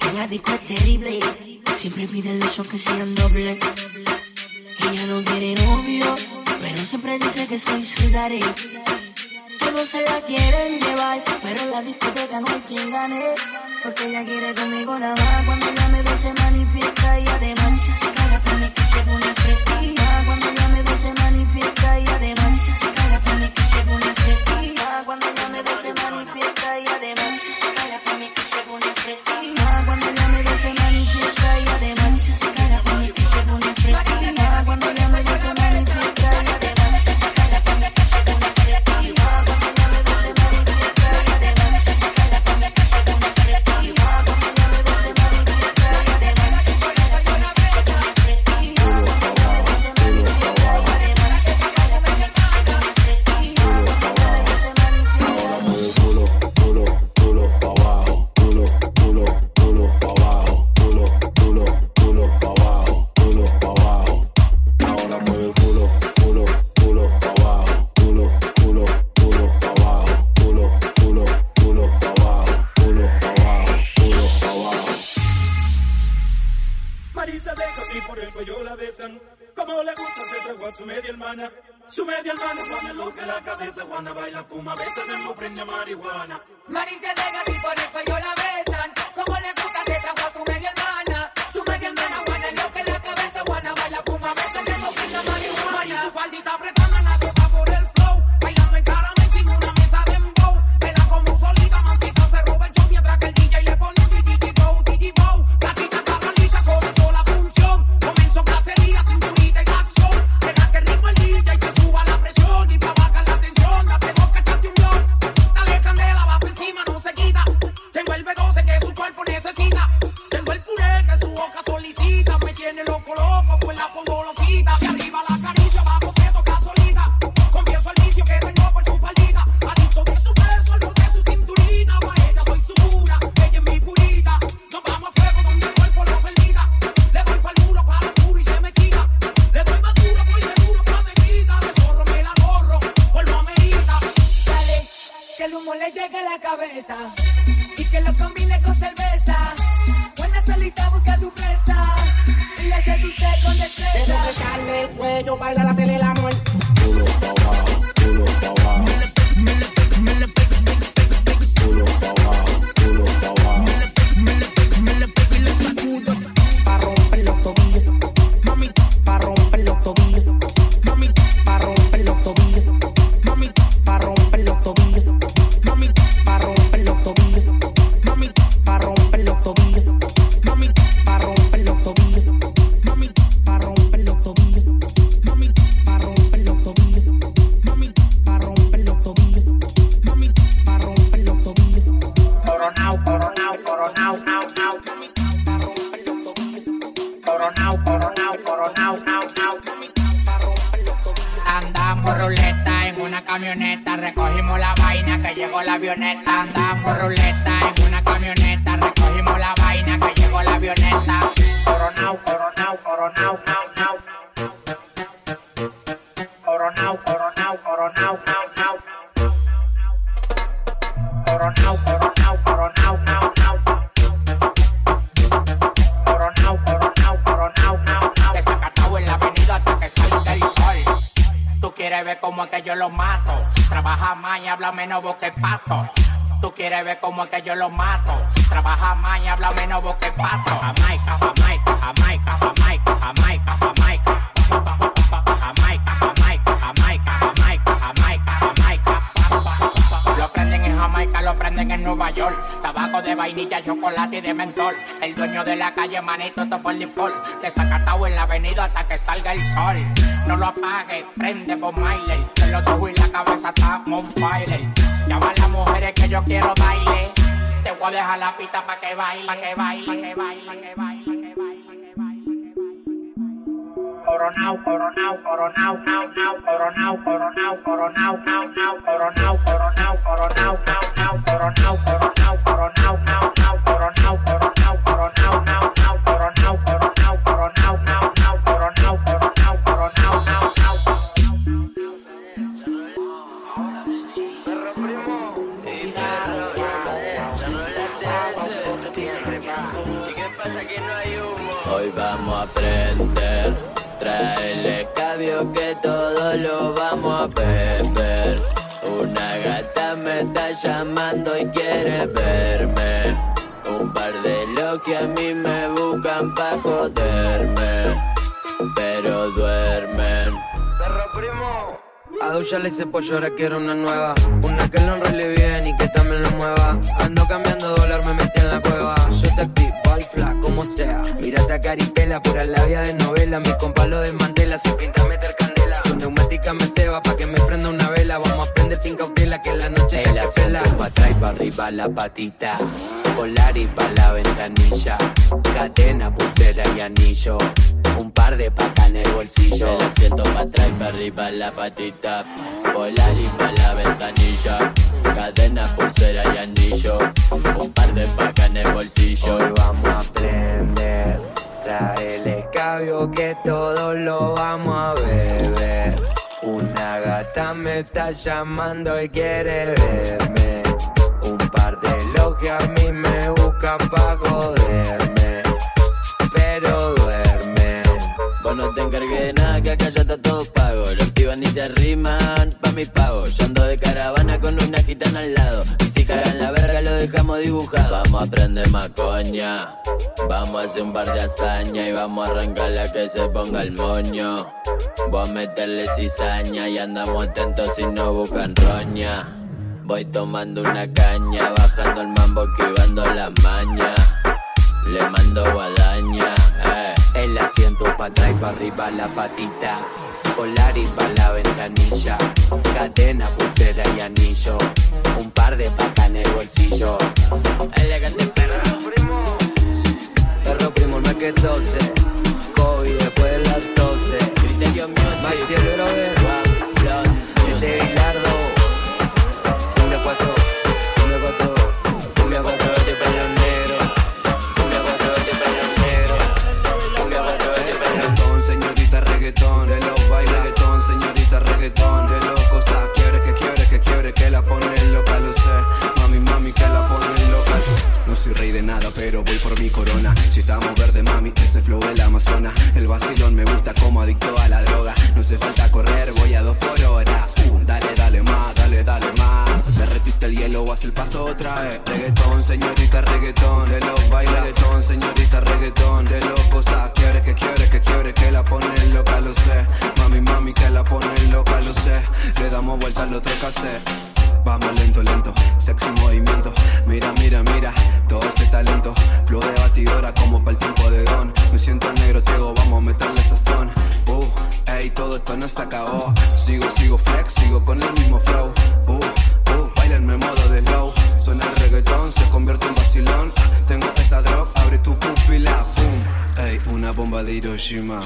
S18: En la
S5: disco es terrible. Siempre pide los que se
S19: ando Desacatado en la avenida hasta que salga el sol. No lo apagues, prende Bob Marley. En los ojos y la cabeza está on fire. Llama a las mujeres que yo quiero baile. Te voy a dejar la pista pa' que baile, pa' que baile, pa' que baile, pa' que baile, que. Coronao, coronao, coronao, nao, nao, coronao, coronao, coronao,
S9: Hoy vamos a aprender. Trae el que todo lo vamos a beber. Una gata me está llamando y quiere verme. Un par de los que a mí me buscan pa' joderme. Pero duermen.
S20: A ya le hice pollo, ahora quiero una nueva. Una que lo enrole bien y que también lo mueva. Ando cambiando dólar, me metí en la cueva. Yo te activo al fla, como sea. Mírate a Caritela, pura labia de novela. Mi compa lo desmantela, sin pinta meter candela. Su neumática me ceba pa' que me prenda una vela. Vamos a prender sin cautela que la noche te
S9: asiento
S20: cela.
S9: pa' atrás y pa' arriba la patita. Polar y pa' la ventanilla. Cadena, pulsera y anillo. Un par de patas en el bolsillo. El asiento pa' atrás y pa' arriba la patita. Polar y pa' la ventanilla. Cadena, pulsera y anillo. Un par de pacas en el bolsillo.
S20: Hoy vamos a aprender. Trae el escabio que todo lo vamos a beber. Una gata me está llamando y quiere verme. Par de los que a mí me buscan pa' joderme. Pero duermen.
S9: Vos no te encargues de nada, que acá ya está todo pago. Lo activan y se arriman pa' mi pago. Yo ando de caravana con una gitana al lado. Y si cagan la verga, lo dejamos dibujado. Vamos a prender más coña. Vamos a hacer un par de hazaña y vamos a arrancarla que se ponga el moño. Voy a meterle cizaña y andamos atentos si no buscan roña. Voy tomando una caña, bajando el mambo, esquivando la maña. Le mando guadaña, eh.
S20: El asiento pa' atrás y pa' arriba la patita. Polar y pa' la ventanilla. Cadena, pulsera y anillo. Un par de pacas en el bolsillo.
S9: Elegante perro.
S20: Perro primo, no es que tose. COVID después de las 12.
S9: Criterio Music.
S20: Maxi el brother. Este
S21: soy rey de nada, pero voy por mi corona. Si estamos verde, mami, ese flow del Amazonas. El vacilón me gusta como adicto a la droga. No hace falta correr, voy a dos por hora. Uh, dale, dale más, dale, dale más. Derretiste el hielo, haz el paso otra vez. Reggaetón, señorita reggaetón, de los bailes reggaetón, señorita reggaetón, de los cosas, quiebre que quiebre que quiebre que la pone loca, lo sé. Mami, mami, que la pone loca, lo sé. Le damos vuelta al otro cassette. Vamos lento, lento, sexy movimiento. Mira, mira, mira, todo ese talento. Flow de batidora como para el tiempo de don. Me siento negro, Tego, vamos a meterle sazón. Uh, ey, todo esto no se acabó. Sigo, sigo flex, sigo con el mismo flow. Uh, uh, bailenme modo de low suena el reggaetón, se convierte en vacilón. Tengo esa drop, abre tu pupila, boom. Ey, una bomba de Hiroshima.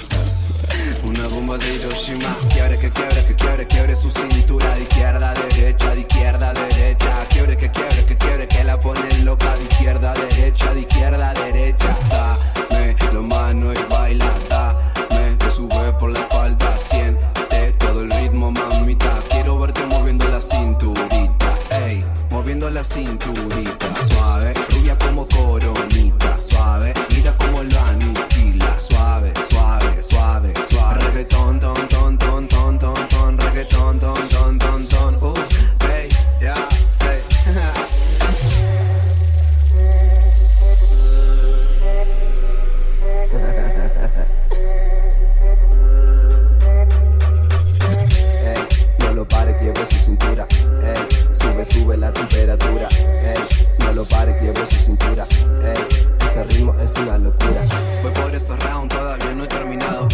S21: Una bomba de Hiroshima. Quiebre que quiebre, que quiebre, quiebre su cintura. De izquierda, derecha, de izquierda, derecha. Quiebre que quiebre, que quiebre, que la ponen loca. De izquierda, derecha, de izquierda, derecha. Dame lo mano y baila. la cinturita. Suave, rubia como coronita. Suave, mira como lo aniquila. Suave, suave, suave, suave. Reggaetón, ton, ton, ton, ton, ton, ton. Reggaetón, ton, ton, ton, ton. Uh, hey, yeah, hey. <laughs> no lo pare, quiebra su cintura sube la temperatura. Ey, no lo pares, quiebre su cintura. Ey, este ritmo es una locura. Voy por esos rounds, todavía no he terminado.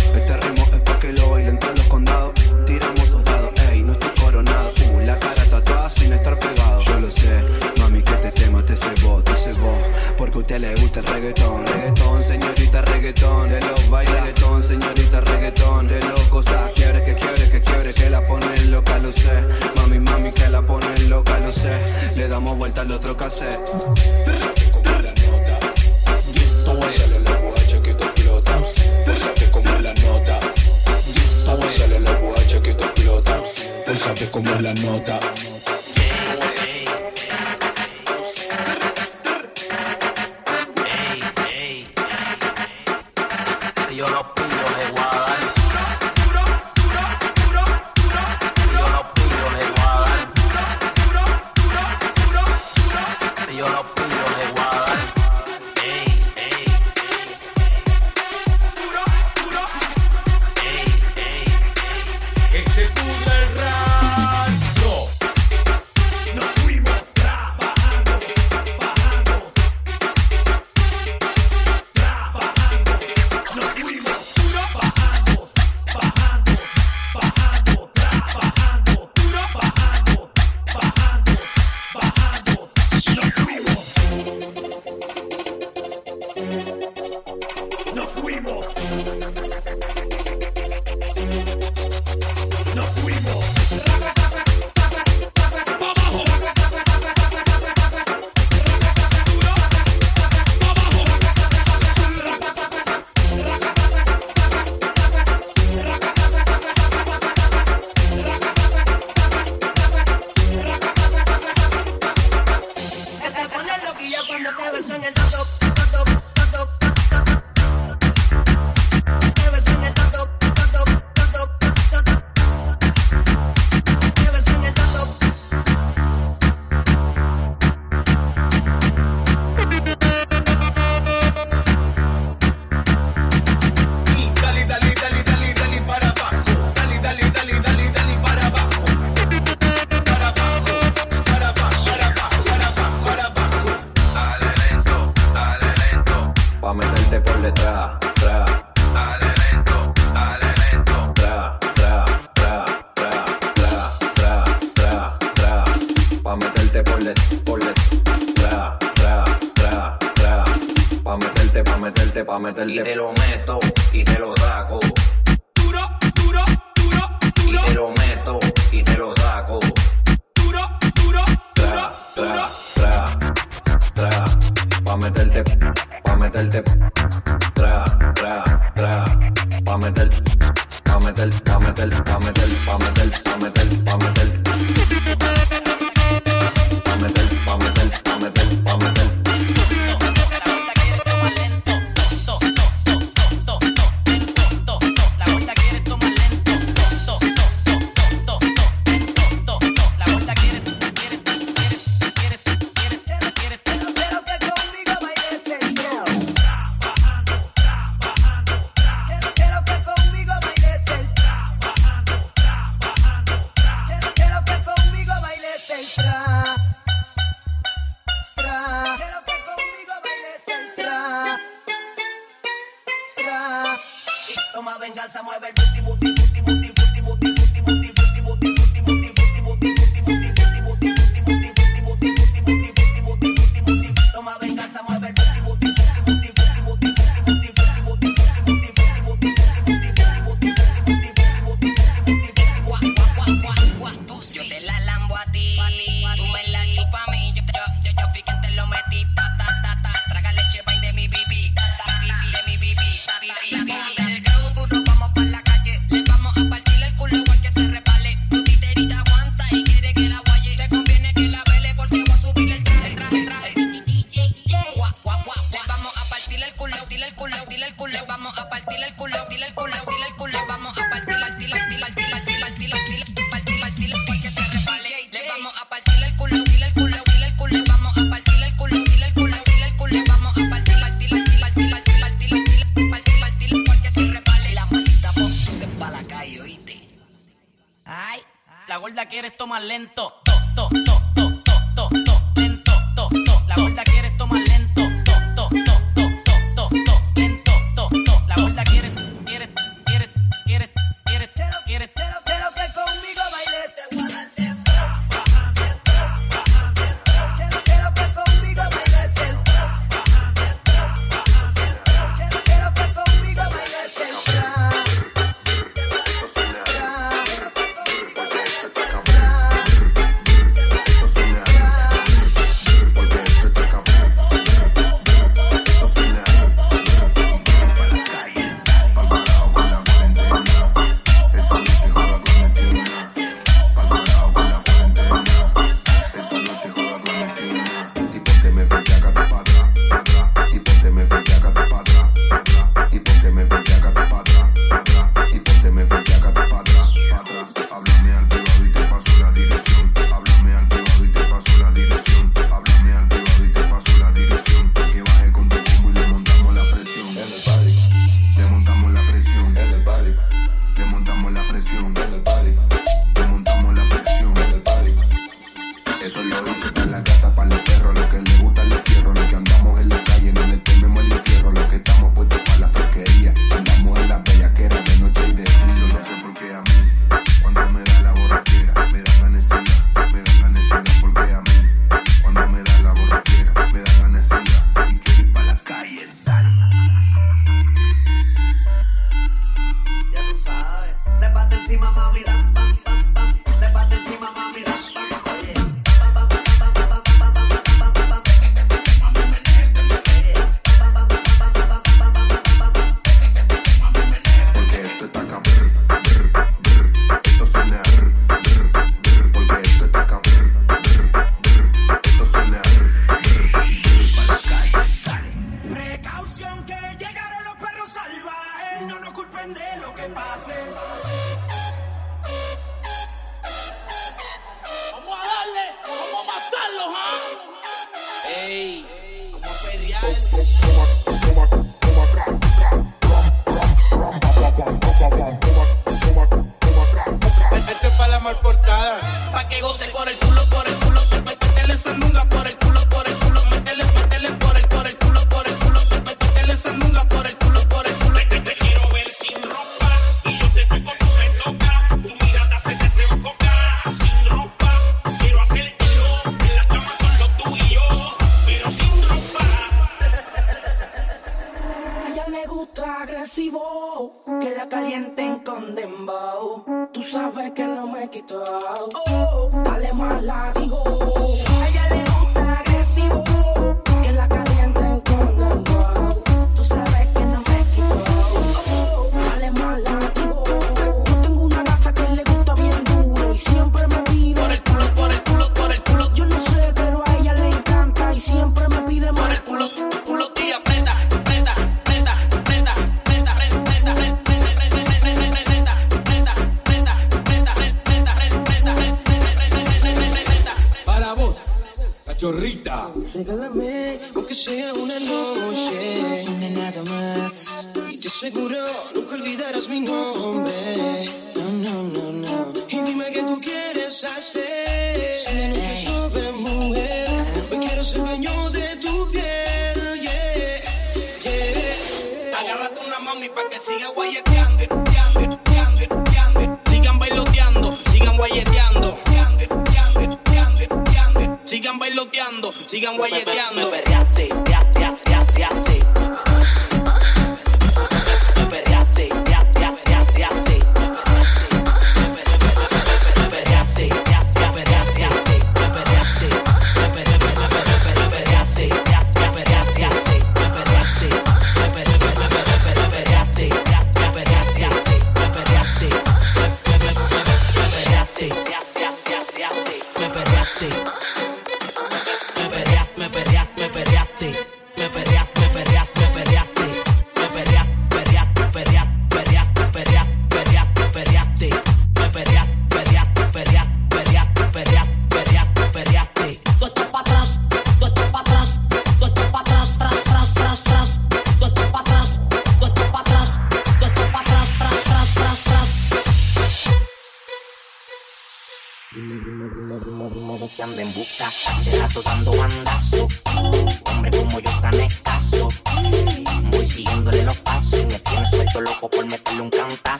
S21: te le gusta el reggaetón. Reggaetón, señorita, reggaetón. Te lo baila. Reggaetón, señorita, reggaetón. Te lo cosa. Quiere que quiere que quiere que la ponen loca, lo sé. Mami, mami, que la ponen loca, lo sé. Le damos vuelta al otro cassette.
S22: Solo la guacha que la nota. Solo la guacha que la nota.
S18: yo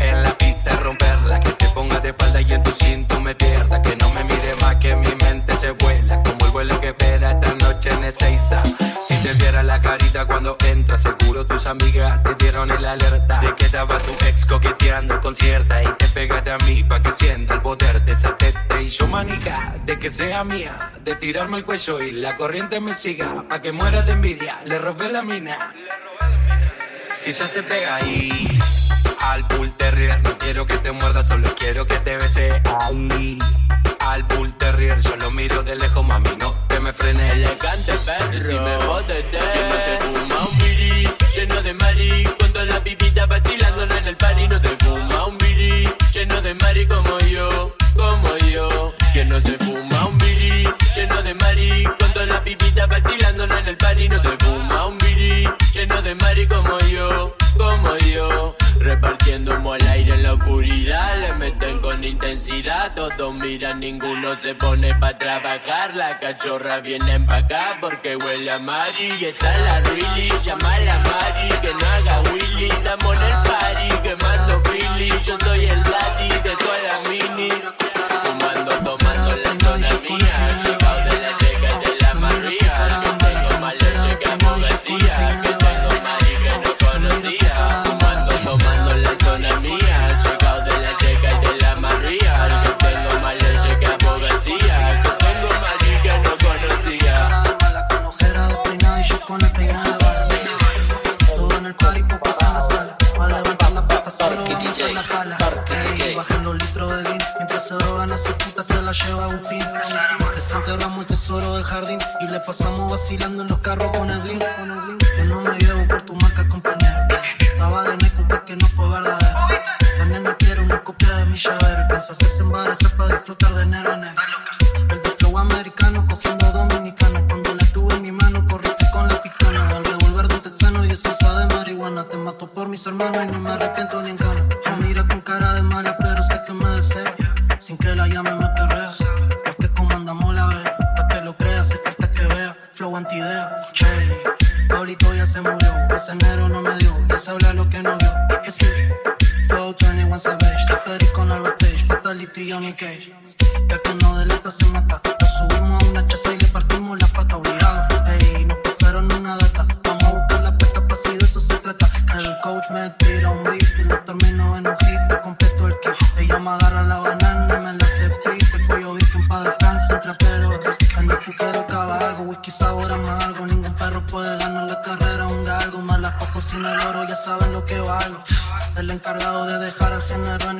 S23: En la
S21: pista, romperla, que te ponga de espalda y en tu cinto me pierda. Que no me mire más, que mi mente se vuela, como el vuelo que espera esta noche en Ezeiza. Si te viera la carita cuando entras, seguro tus amigas te dieron el alerta de que estaba tu ex coqueteando con cierta y te pegaste a mí pa' que sienta el poder de esa teta y yo manija de que sea mía, de tirarme el cuello y la corriente me siga pa' que muera de envidia, le robé la mina. Si ella se pega ahí al bull terrier, no quiero que te muerda, solo quiero que te bese. Al bull terrier, yo lo miro de lejos, mami, no te me frenes.
S9: Elegante perro. Si me bote te. Que no se fuma un biri lleno de mari. Cuando la pipita vacilando en el party no se fuma un biri lleno de mari como yo, como yo. Que no se fuma un biri lleno de mari. Cuando la pipita vacilando en el party no se fuma un biri lleno de mari como yo, yo. Repartiendo humo al aire en la oscuridad, le meten con intensidad. Todos miran, ninguno se pone pa' trabajar. La cachorra viene pa' acá porque huele a Mari. Y está la Really, llama a la Mari. Que no haga Willy, estamos en el party. Quemando Philly, yo soy el daddy de toda la mini. Fumando, tomando la zona mía. Llegado la
S24: pala. Ey, bajen los litros de vino. Mientras se drogan a su puta se la lleva Agustín. Desenterramos el tesoro del jardín y le pasamos vacilando en los carros con el bling. Yo no me llevo por tu marca, compañero. Estaba de neco, que no fue verdadero. La nena quiere una copia de mi llavero y piensa hacerse embarazar para disfrutar de enero a enero. El flow americano cogiendo y de marihuana. Te mato por mis hermanos y no me arrepiento ni en gana. Me mira con cara de mala, pero sé que me desea. Sin que la llame me perrea. Los que comandamos la brea. Pa' que lo creas, hace falta que vea. Flow anti-idea. Hey, Pablito ya se murió. Ese enero no me dio. Ya habla lo que no vio. Es que Flow 21 Savage. Te pedí con algo stage. Fatality Johnny Cage. Que el no delata se mata. Lo subimos a una chata y le partimos la pata obligado. Coach me tira un beat y lo termino en un hit. Te completo el kit. Ella me agarra la banana, me la split. El pollo virgen pa' descansar, trapero. En el putero cabalgo, whisky sabor amargo. Ningún perro puede ganar la carrera, un galgo. Me la cojo sin el oro, ya saben lo que valgo. El encargado de dejar al género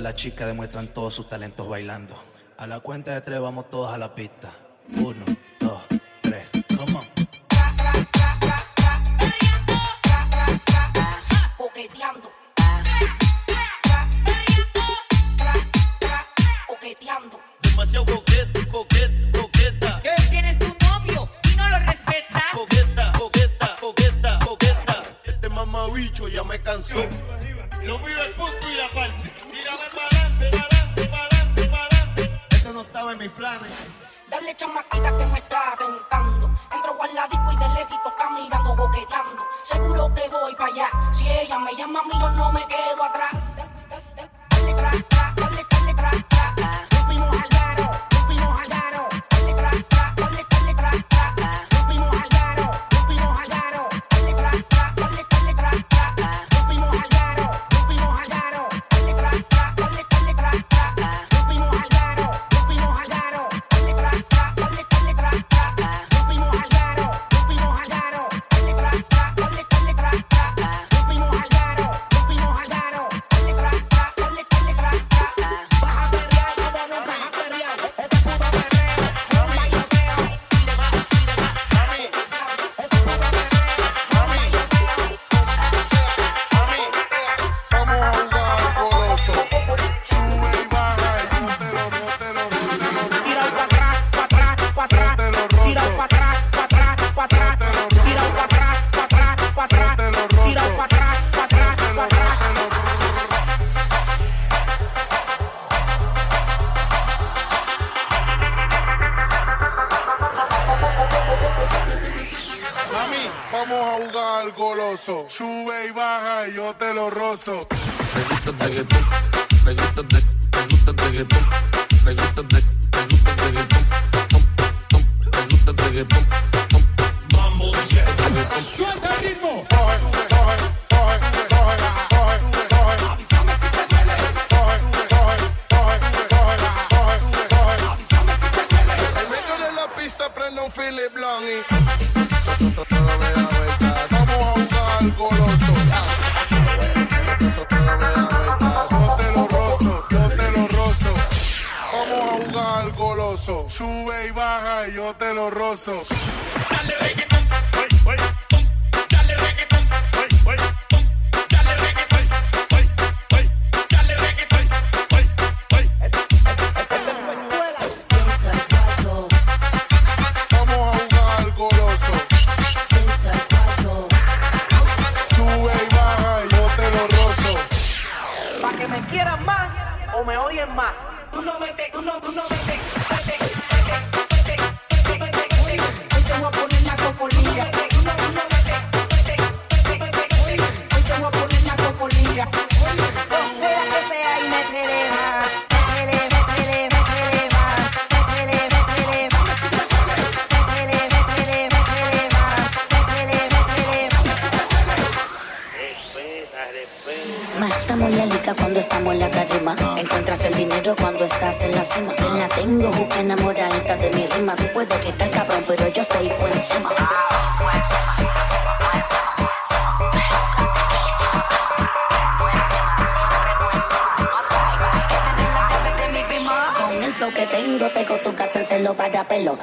S25: la
S26: chica demuestran todos sus talentos bailando. A la cuenta de tres vamos todos a la pista. Uno.
S27: Mami,
S13: vamos a jugar al goloso. Sube y baja y yo te lo rozo.
S28: Me gusta el reggaetón, me gusta el,
S13: la pista prende un Philip Blanc la torta te da venta, como a un al goloso. Yo te lo rozo, yo te lo rozo. Como a un al goloso. Sube y baja y yo te lo rozo.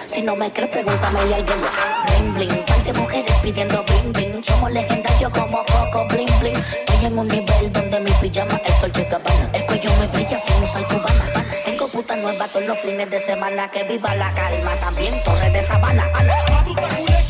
S29: Si no me crees, pregúntame y alguien Bling bling, par de mujeres pidiendo bling bling. Somos legendarios como Coco bling bling. Estoy en un nivel donde mi pijama es Dolce Gabbana. El cuello me brilla sin usar cubana. Tengo puta nueva todos los fines de semana. Que viva la calma, también torre de sabana. Ana.